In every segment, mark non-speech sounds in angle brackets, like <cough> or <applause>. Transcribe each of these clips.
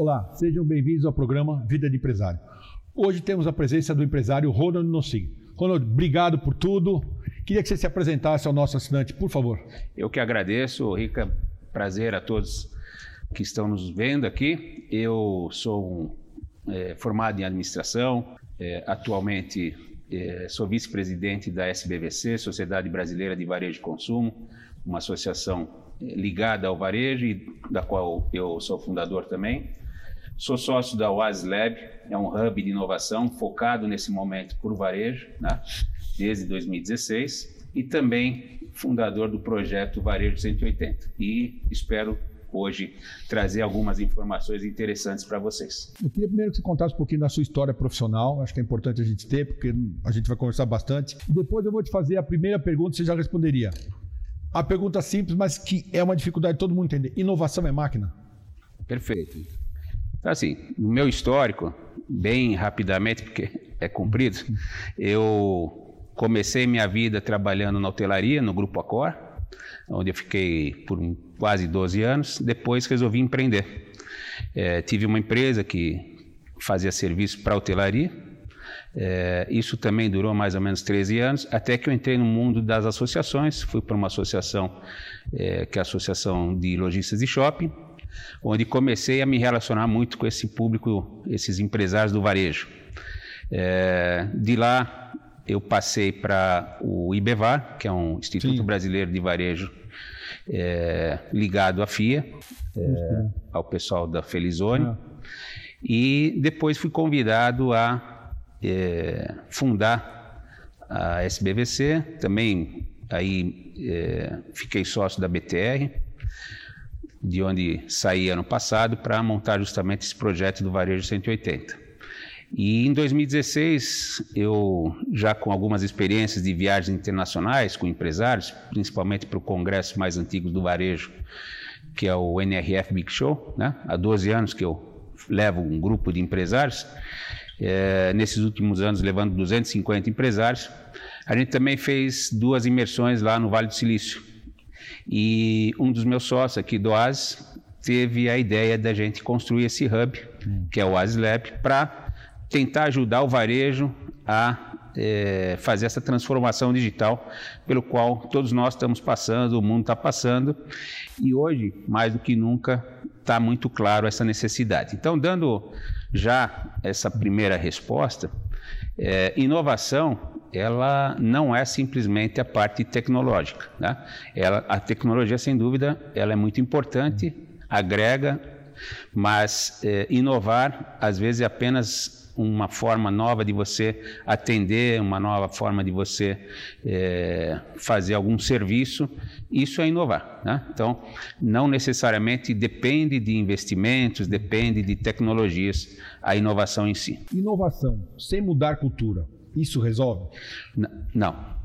Olá, sejam bem-vindos ao programa Vida de Empresário. Hoje temos a presença do empresário Ronald Nossin. Ronald, obrigado por tudo. Queria que você se apresentasse ao nosso assinante, por favor. Eu que agradeço, Rica. Prazer a todos que estão nos vendo aqui. Eu sou um, é, formado em administração, é, atualmente é, sou vice-presidente da SBVC, Sociedade Brasileira de Varejo e Consumo, uma associação é, ligada ao varejo e da qual eu sou fundador também. Sou sócio da Oasis Lab, é um hub de inovação focado nesse momento por varejo, né, desde 2016, e também fundador do projeto Varejo 180. E espero hoje trazer algumas informações interessantes para vocês. Eu queria primeiro que você contasse um pouquinho da sua história profissional, acho que é importante a gente ter, porque a gente vai conversar bastante. Depois eu vou te fazer a primeira pergunta, você já responderia. A pergunta simples, mas que é uma dificuldade de todo mundo entender. Inovação é máquina? Perfeito. Então, assim, no meu histórico, bem rapidamente, porque é comprido, eu comecei minha vida trabalhando na hotelaria, no Grupo Accor, onde eu fiquei por quase 12 anos. Depois resolvi empreender. É, tive uma empresa que fazia serviço para hotelaria. É, isso também durou mais ou menos 13 anos, até que eu entrei no mundo das associações. Fui para uma associação, é, que é a Associação de Lojistas de Shopping, onde comecei a me relacionar muito com esse público, esses empresários do varejo. É, de lá eu passei para o IBEVAR, que é um Instituto Sim. Brasileiro de Varejo é, ligado à FIA, é, ao pessoal da Felizone. Ah. E depois fui convidado a é, fundar a SBVC, também aí é, fiquei sócio da BTR, de onde saí ano passado para montar justamente esse projeto do Varejo 180. E em 2016, eu já com algumas experiências de viagens internacionais com empresários, principalmente para o congresso mais antigo do varejo, que é o NRF Big Show, né? há 12 anos que eu levo um grupo de empresários, é, nesses últimos anos levando 250 empresários. A gente também fez duas imersões lá no Vale do Silício. E um dos meus sócios aqui do Oasis teve a ideia da gente construir esse hub, que é o Oasis Lab, para tentar ajudar o varejo a é, fazer essa transformação digital pelo qual todos nós estamos passando, o mundo está passando, e hoje, mais do que nunca, está muito claro essa necessidade. Então, dando já essa primeira resposta, é, inovação ela não é simplesmente a parte tecnológica. Né? Ela, a tecnologia, sem dúvida, ela é muito importante, agrega, mas é, inovar às vezes é apenas uma forma nova de você atender, uma nova forma de você é, fazer algum serviço, isso é inovar. Né? Então, não necessariamente depende de investimentos, depende de tecnologias, a inovação em si. Inovação sem mudar cultura, isso resolve? N não.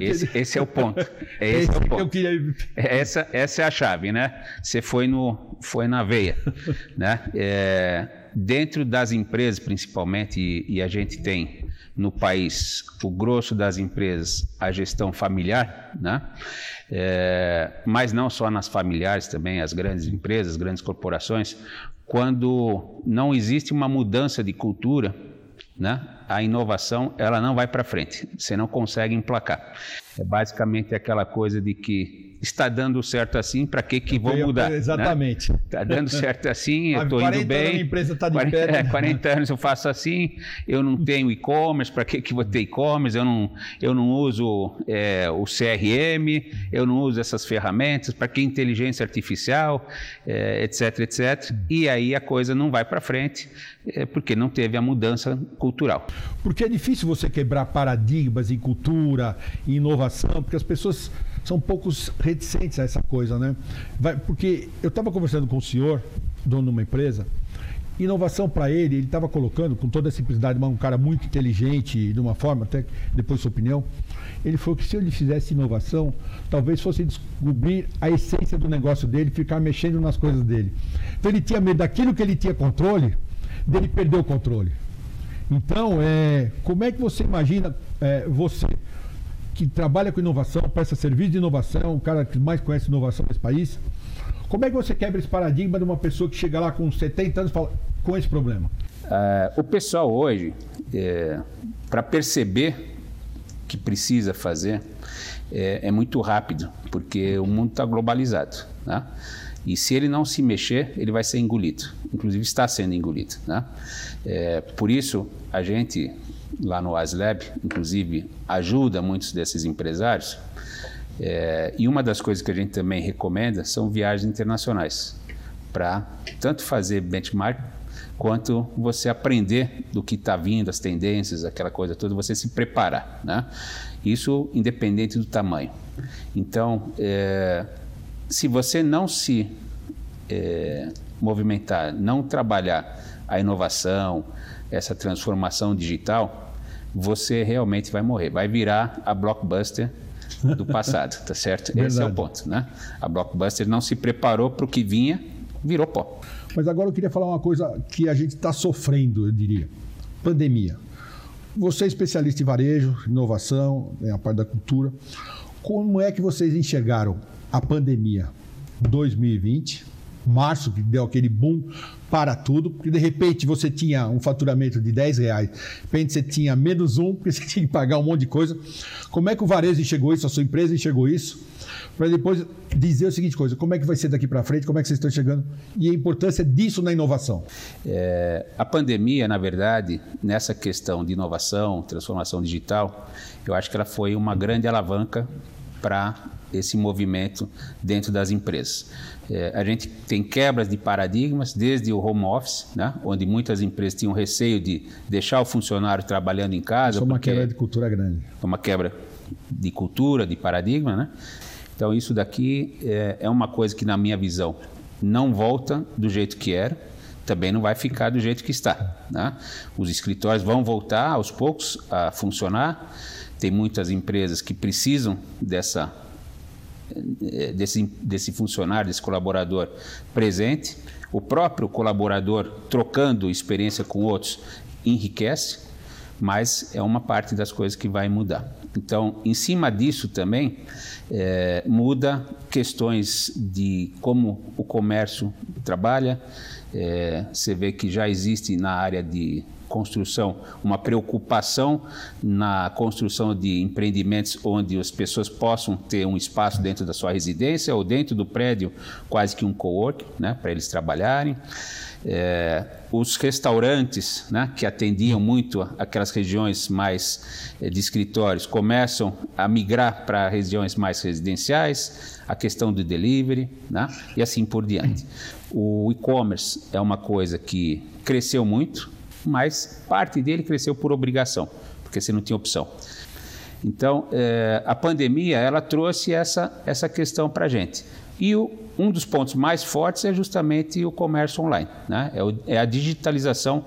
Esse, <laughs> esse, é o ponto. É esse, esse é o ponto. Queria... Essa, essa é a chave, né? Você foi, no, foi na veia. <laughs> né? É, dentro das empresas, principalmente, e, e, a gente tem no país o grosso das empresas a gestão familiar, né? É, mas não só nas familiares, também as grandes empresas, grandes corporações, quando não existe uma mudança de cultura, né? A inovação ela não vai para frente, você não consegue emplacar. É basicamente aquela coisa de que está dando certo assim, para que que vou mudar? Né? Exatamente. Está né? dando certo assim, <laughs> eu estou indo bem. Anos a empresa está de 40, pé. <laughs> É, 40 anos eu faço assim, eu não tenho e-commerce, para que que vou ter e-commerce? Eu não, eu não uso é, o CRM, eu não uso essas ferramentas, para que inteligência artificial, é, etc, etc. E aí a coisa não vai para frente, é, porque não teve a mudança cultural. Porque é difícil você quebrar paradigmas em cultura, em inovação, porque as pessoas são poucos reticentes a essa coisa, né? Vai, porque eu estava conversando com o senhor, dono de uma empresa, inovação para ele, ele estava colocando, com toda a simplicidade, um cara muito inteligente, de uma forma, até depois sua opinião, ele falou que se ele fizesse inovação, talvez fosse descobrir a essência do negócio dele, ficar mexendo nas coisas dele. Então ele tinha medo daquilo que ele tinha controle, dele perder o controle. Então, é, como é que você imagina é, você que trabalha com inovação, presta serviço de inovação, o cara que mais conhece inovação nesse país. Como é que você quebra esse paradigma de uma pessoa que chega lá com 70 anos e fala com esse problema? Uh, o pessoal hoje, é, para perceber que precisa fazer, é, é, muito rápido, porque o mundo está globalizado. Né? E se ele não se mexer, ele vai ser engolido. Inclusive está sendo engolido. Né? É, por isso, a gente lá no ASLab, inclusive, ajuda muitos desses empresários. É, e uma das coisas que a gente também recomenda são viagens internacionais, para tanto fazer benchmark quanto você aprender do que está vindo, as tendências, aquela coisa toda, você se preparar. Né? Isso independente do tamanho. Então, é, se você não se é, movimentar, não trabalhar a inovação, essa transformação digital, você realmente vai morrer, vai virar a blockbuster do passado, tá certo? Verdade. Esse é o ponto, né? A blockbuster não se preparou para o que vinha, virou pó. Mas agora eu queria falar uma coisa que a gente está sofrendo, eu diria: pandemia. Você é especialista em varejo, inovação, é a parte da cultura. Como é que vocês enxergaram a pandemia 2020? Março, que deu aquele boom para tudo, porque de repente você tinha um faturamento de 10 reais, de repente você tinha menos um, <laughs> porque você tinha que pagar um monte de coisa. Como é que o varejo enxergou isso, a sua empresa enxergou isso? Para depois dizer o seguinte coisa, como é que vai ser daqui para frente, como é que vocês estão chegando e a importância disso na inovação. É, a pandemia, na verdade, nessa questão de inovação, transformação digital, eu acho que ela foi uma grande alavanca para esse movimento dentro das empresas. É, a gente tem quebras de paradigmas, desde o home office, né, onde muitas empresas tinham receio de deixar o funcionário trabalhando em casa. Isso é uma quebra de cultura grande. É uma quebra de cultura, de paradigma. Né? Então, isso daqui é, é uma coisa que, na minha visão, não volta do jeito que era, também não vai ficar do jeito que está. Né? Os escritórios vão voltar aos poucos a funcionar. Tem muitas empresas que precisam dessa desse, desse funcionário, desse colaborador presente. O próprio colaborador trocando experiência com outros enriquece, mas é uma parte das coisas que vai mudar. Então, em cima disso também, é, muda questões de como o comércio trabalha. É, você vê que já existe na área de construção, uma preocupação na construção de empreendimentos onde as pessoas possam ter um espaço dentro da sua residência ou dentro do prédio, quase que um co-work, né, para eles trabalharem. É, os restaurantes, né, que atendiam muito aquelas regiões mais é, de escritórios, começam a migrar para regiões mais residenciais, a questão do delivery, né, e assim por diante. O e-commerce é uma coisa que cresceu muito, mas parte dele cresceu por obrigação, porque você não tinha opção. Então, é, a pandemia ela trouxe essa, essa questão para a gente. E o, um dos pontos mais fortes é justamente o comércio online, né? é, o, é a digitalização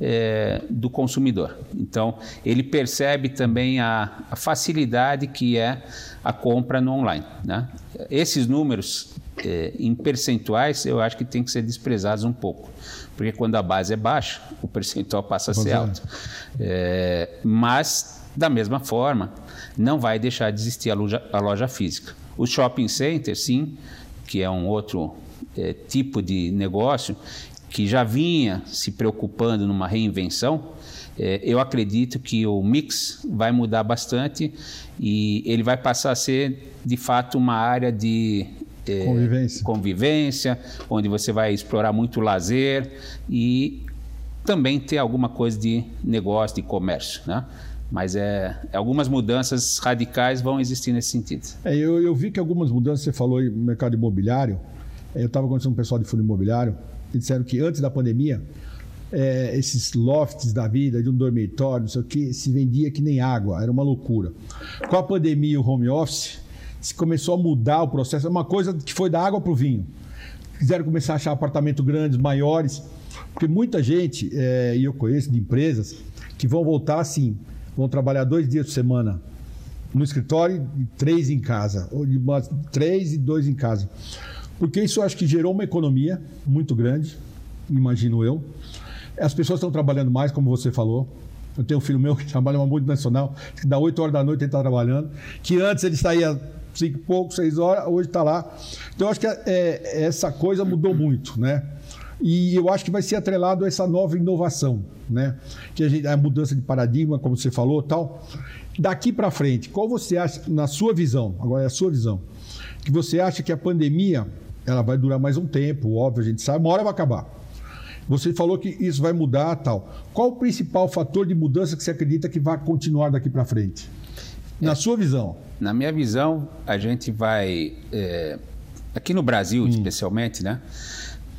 é, do consumidor. Então, ele percebe também a, a, facilidade que é a compra no online. Né? Esses números, é, em percentuais, eu acho que tem que ser desprezados um pouco porque quando a base é baixa, <laughs> o percentual passa a ser alto. É, mas, da mesma forma, não vai deixar de existir a loja, a loja física. O shopping center, sim, que é um outro é, tipo de negócio, que já vinha se preocupando numa reinvenção, é, eu acredito que o mix vai mudar bastante e ele vai passar a ser, de fato, uma área de é, convivência. convivência, onde você vai explorar muito lazer e também ter alguma coisa de negócio, de comércio, né? Mas é, algumas mudanças radicais vão existir nesse sentido. É, eu, eu, vi que algumas mudanças, você falou no mercado imobiliário, é, eu estava conversando com o pessoal de fundo imobiliário, e disseram que antes da pandemia, é, esses lofts da vida, de um dormitório, não sei o que, se vendia que nem água, era uma loucura. Com a pandemia e o home office, se começou a mudar o processo. É uma coisa que foi da água para o vinho. Quiseram começar a achar apartamentos grandes, maiores, porque muita gente, é, e eu conheço de empresas, que vão voltar assim, vão trabalhar dois dias por semana no escritório e três em casa, ou de três e dois em casa. Porque isso acho que gerou uma economia muito grande, imagino eu. As pessoas estão trabalhando mais, como você falou. Eu tenho um filho meu <laughs> que trabalha uma multinacional, que dá 8 horas da noite ele está trabalhando, que antes ele saía cinco e pouco, seis horas, hoje está lá. Então, acho que é, é, essa coisa mudou muito, né? E eu acho que vai ser atrelado a essa nova inovação, né? Que a, gente, a mudança de paradigma, como você falou, tal. Daqui para frente, qual você acha, na sua visão, agora é a sua visão, que você acha que a pandemia ela vai durar mais um tempo, óbvio, a gente sabe, uma hora vai acabar. Você falou que isso vai mudar tal. Qual o principal fator de mudança que você acredita que vai continuar daqui para frente? Na é, sua visão? Na minha visão, a gente vai. É, aqui no Brasil, hum. especialmente, né?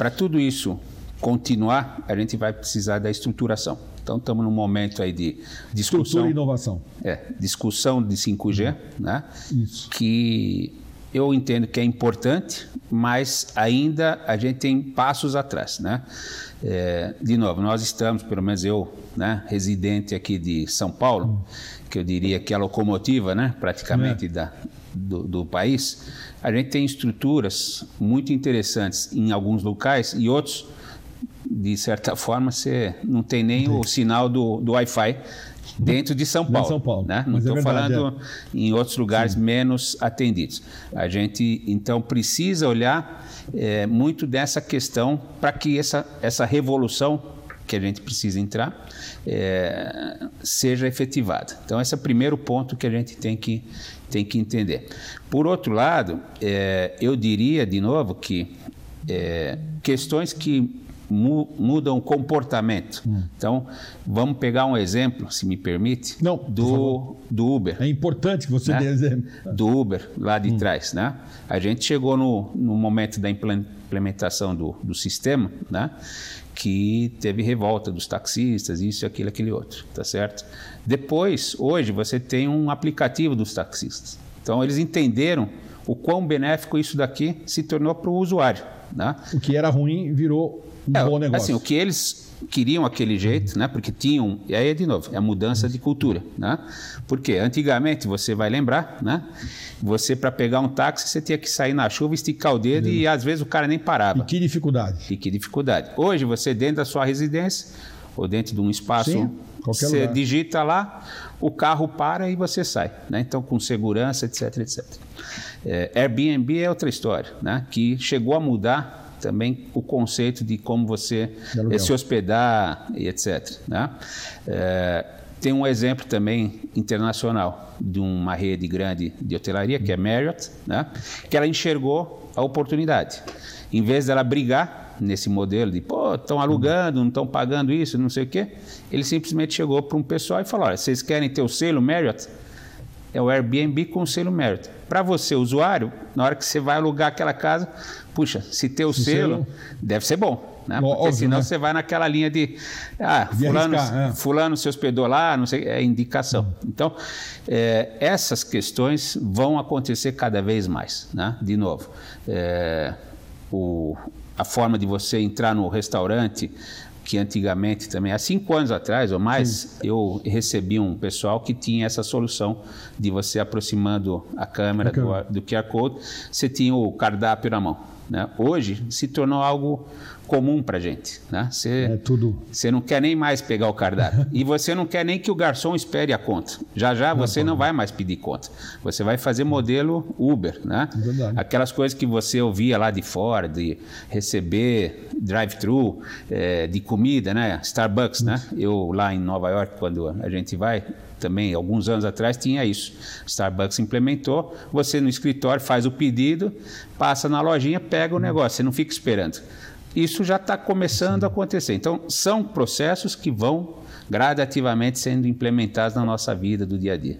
Para tudo isso continuar, a gente vai precisar da estruturação. Então, estamos num momento aí de discussão. Estrutura e inovação. É, discussão de 5G, né? Isso. Que eu entendo que é importante, mas ainda a gente tem passos atrás, né? É, de novo, nós estamos, pelo menos eu, né, residente aqui de São Paulo, que eu diria que é a locomotiva, né, praticamente é. da, do, do, país, a gente tem estruturas muito interessantes em alguns locais e outros, de certa forma, você não tem nem Sim. o sinal do, do Wi-Fi dentro de São Paulo. São Paulo. Né? Não estou é falando é. em outros lugares Sim. menos atendidos. A gente, então, precisa olhar é, muito dessa questão para que essa, essa revolução que a gente precisa entrar é, seja efetivada. Então, esse é o primeiro ponto que a gente tem que, tem que entender. Por outro lado, é, eu diria, de novo, que é, questões que mu mudam o comportamento. Hum. Então, vamos pegar um exemplo, se me permite, Não, do, do Uber. É importante que você né? dê exemplo. Do Uber, lá de hum. trás. Né? A gente chegou no, no momento da implementação do, do sistema, né? que teve revolta dos taxistas, isso, aquilo, aquele outro, tá certo? Depois, hoje, você tem um aplicativo dos taxistas. Então, eles entenderam o quão benéfico isso daqui se tornou para o usuário. Né? O que era ruim virou um é, bom negócio. Assim, o que eles queriam aquele jeito, né? Porque tinham, e aí de novo, é a mudança de cultura, né? Porque antigamente você vai lembrar, né? Você para pegar um táxi você tinha que sair na chuva, esticar o dedo e às vezes o cara nem parava. E que dificuldade. E que dificuldade. Hoje você dentro da sua residência ou dentro de um espaço, Sim, você lugar. digita lá, o carro para e você sai, né? Então com segurança, etc, etc. É, Airbnb é outra história, né? Que chegou a mudar também o conceito de como você se hospedar e etc. Né? É, tem um exemplo também internacional de uma rede grande de hotelaria, que é Marriott, né? que ela enxergou a oportunidade. Em vez dela brigar nesse modelo de, pô, estão alugando, não estão pagando isso, não sei o quê, ele simplesmente chegou para um pessoal e falou, olha, vocês querem ter o selo Marriott? É o Airbnb com o selo Marriott. Para você, usuário, na hora que você vai alugar aquela casa, puxa, se ter o selo, deve ser bom. Né? Porque Óbvio, senão né? você vai naquela linha de, ah, fulano, arriscar, é. fulano se hospedou lá, não sei, é indicação. Então, é, essas questões vão acontecer cada vez mais, né? De novo, é, o, a forma de você entrar no restaurante, que antigamente também, há cinco anos atrás ou mais, eu recebi um pessoal que tinha essa solução de você aproximando a câmera, a câmera. Do, do QR Code, você tinha o cardápio na mão. Né? Hoje se tornou algo comum para gente. Né? Você, é tudo. Você não quer nem mais pegar o cardápio. e você não quer nem que o garçom espere a conta. Já já você não, não vai mais pedir conta. Você vai fazer modelo Uber. Né? Aquelas coisas que você ouvia lá de fora, de receber drive-thru, é, de comida, né? Starbucks. Né? Eu lá em Nova York, quando a gente vai, também, alguns anos atrás, tinha isso. Starbucks implementou, você no escritório faz o pedido, passa na lojinha, pega o hum. negócio, você não fica esperando. Isso já está começando a acontecer. Então, são processos que vão gradativamente sendo implementados na nossa vida do dia a dia.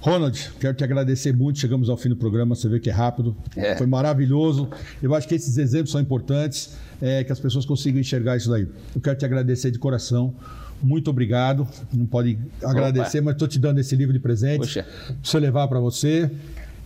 Ronald, quero te agradecer muito. Chegamos ao fim do programa, você vê que é rápido. É. Foi maravilhoso. Eu acho que esses exemplos são importantes, é, que as pessoas consigam enxergar isso daí. Eu quero te agradecer de coração muito obrigado. Não pode agradecer, Opa. mas estou te dando esse livro de presente para você levar para você.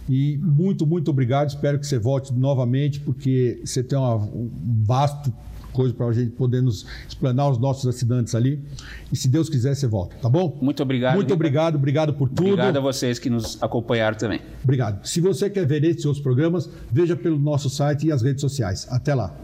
E muito, muito obrigado. Espero que você volte novamente, porque você tem uma, um vasto coisa para a gente poder nos explanar os nossos assinantes ali. E se Deus quiser, você volta, tá bom? Muito obrigado. Muito obrigado, obrigado por tudo. Obrigado a vocês que nos acompanharam também. Obrigado. Se você quer ver esses outros programas, veja pelo nosso site e as redes sociais. Até lá.